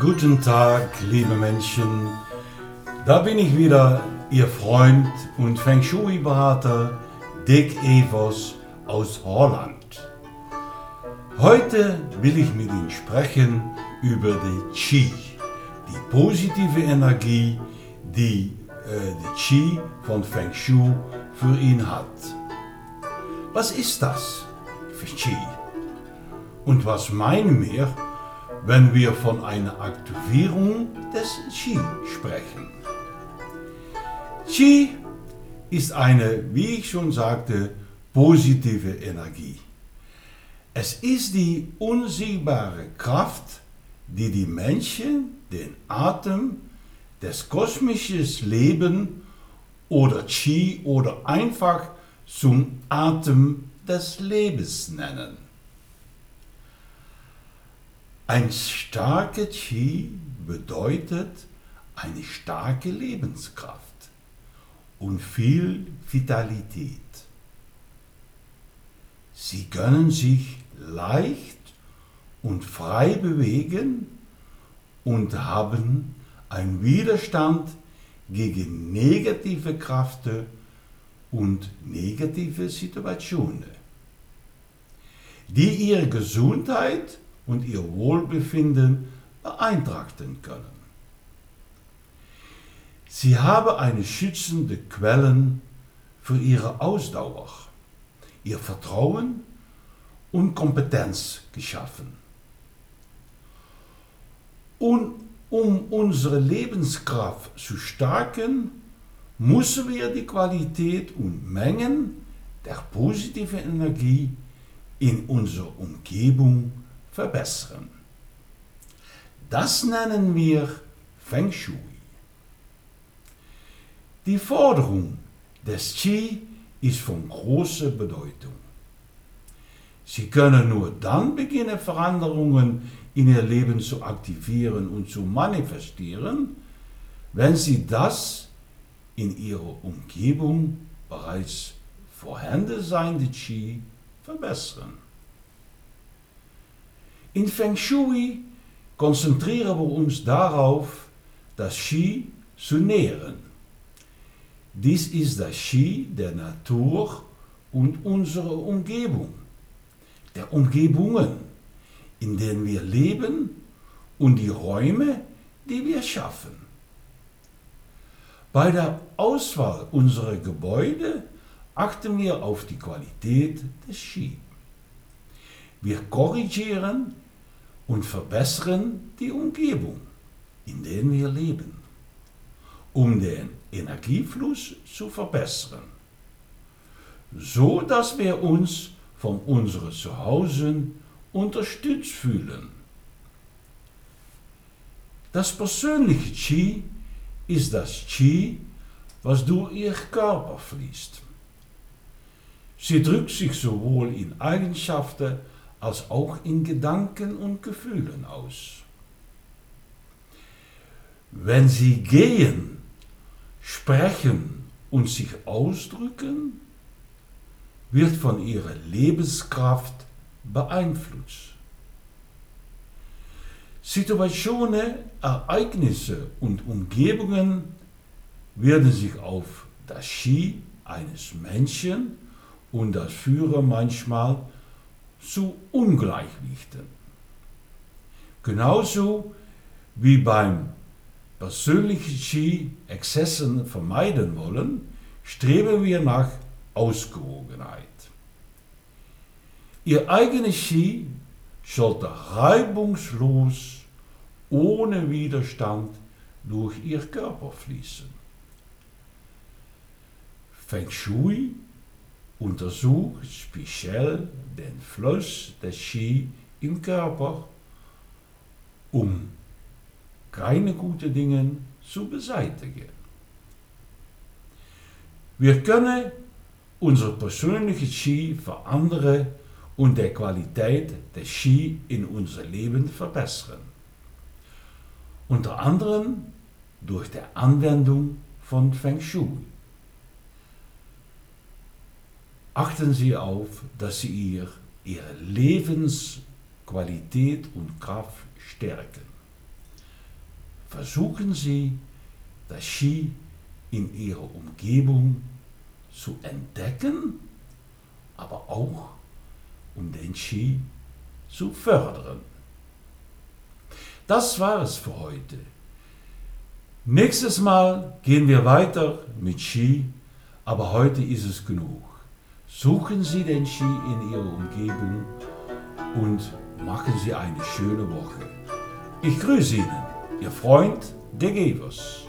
Guten Tag, liebe Menschen. Da bin ich wieder, Ihr Freund und Feng Shui-Berater Dick Evers aus Holland. Heute will ich mit Ihnen sprechen über die Qi, die positive Energie, die äh, die Qi von Feng Shui für ihn hat. Was ist das für Qi? Und was meinen wir, wenn wir von einer Aktivierung des Qi sprechen? Qi ist eine, wie ich schon sagte, positive Energie. Es ist die unsichtbare Kraft, die die Menschen den Atem des kosmischen Lebens oder Qi oder einfach zum Atem des Lebens nennen. Ein starker Qi bedeutet eine starke Lebenskraft und viel Vitalität. Sie können sich leicht und frei bewegen und haben einen Widerstand gegen negative Kräfte und negative Situationen, die ihre Gesundheit und ihr Wohlbefinden beeinträchtigen können. Sie haben eine schützende Quelle für ihre Ausdauer, ihr Vertrauen und Kompetenz geschaffen. Und um unsere Lebenskraft zu stärken, müssen wir die Qualität und Mengen der positiven Energie in unserer Umgebung verbessern. Das nennen wir Feng Shui. Die Forderung des Qi ist von großer Bedeutung. Sie können nur dann beginnen, Veränderungen in ihr Leben zu aktivieren und zu manifestieren, wenn sie das in ihrer Umgebung bereits vorhanden Qi verbessern. In Feng Shui konzentrieren wir uns darauf, das Qi zu nähren. Dies ist das Qi der Natur und unserer Umgebung, der Umgebungen, in denen wir leben und die Räume, die wir schaffen. Bei der Auswahl unserer Gebäude achten wir auf die Qualität des Qi. Wir korrigieren und verbessern die Umgebung, in der wir leben, um den Energiefluss zu verbessern, so dass wir uns von unserem Zuhause unterstützt fühlen. Das persönliche Qi ist das Qi, was durch ihr Körper fließt. Sie drückt sich sowohl in Eigenschaften als auch in Gedanken und Gefühlen aus. Wenn sie gehen, sprechen und sich ausdrücken, wird von ihrer Lebenskraft beeinflusst. Situationen, Ereignisse und Umgebungen werden sich auf das Ski eines Menschen und das Führer manchmal zu Ungleichgewichten. Genauso wie beim persönlichen Ski Exzessen vermeiden wollen, streben wir nach Ausgewogenheit. Ihr eigenes Ski sollte reibungslos, ohne Widerstand durch ihr Körper fließen. Feng Shui untersucht speziell den Fluss des Qi im Körper, um keine guten Dinge zu beseitigen. Wir können unser persönliches Qi für andere und der Qualität des Qi in unser Leben verbessern. Unter anderem durch die Anwendung von Feng Shui. Achten Sie auf, dass Sie ihr, Ihre Lebensqualität und Kraft stärken. versuchen Sie, das Ski in Ihrer Umgebung zu entdecken, aber auch um den Ski zu fördern. Das war es für heute. Nächstes Mal gehen wir weiter mit Ski, aber heute ist es genug. Suchen Sie den Ski in Ihrer Umgebung und machen Sie eine schöne Woche. Ich grüße Ihnen, Ihr Freund, der Gevers.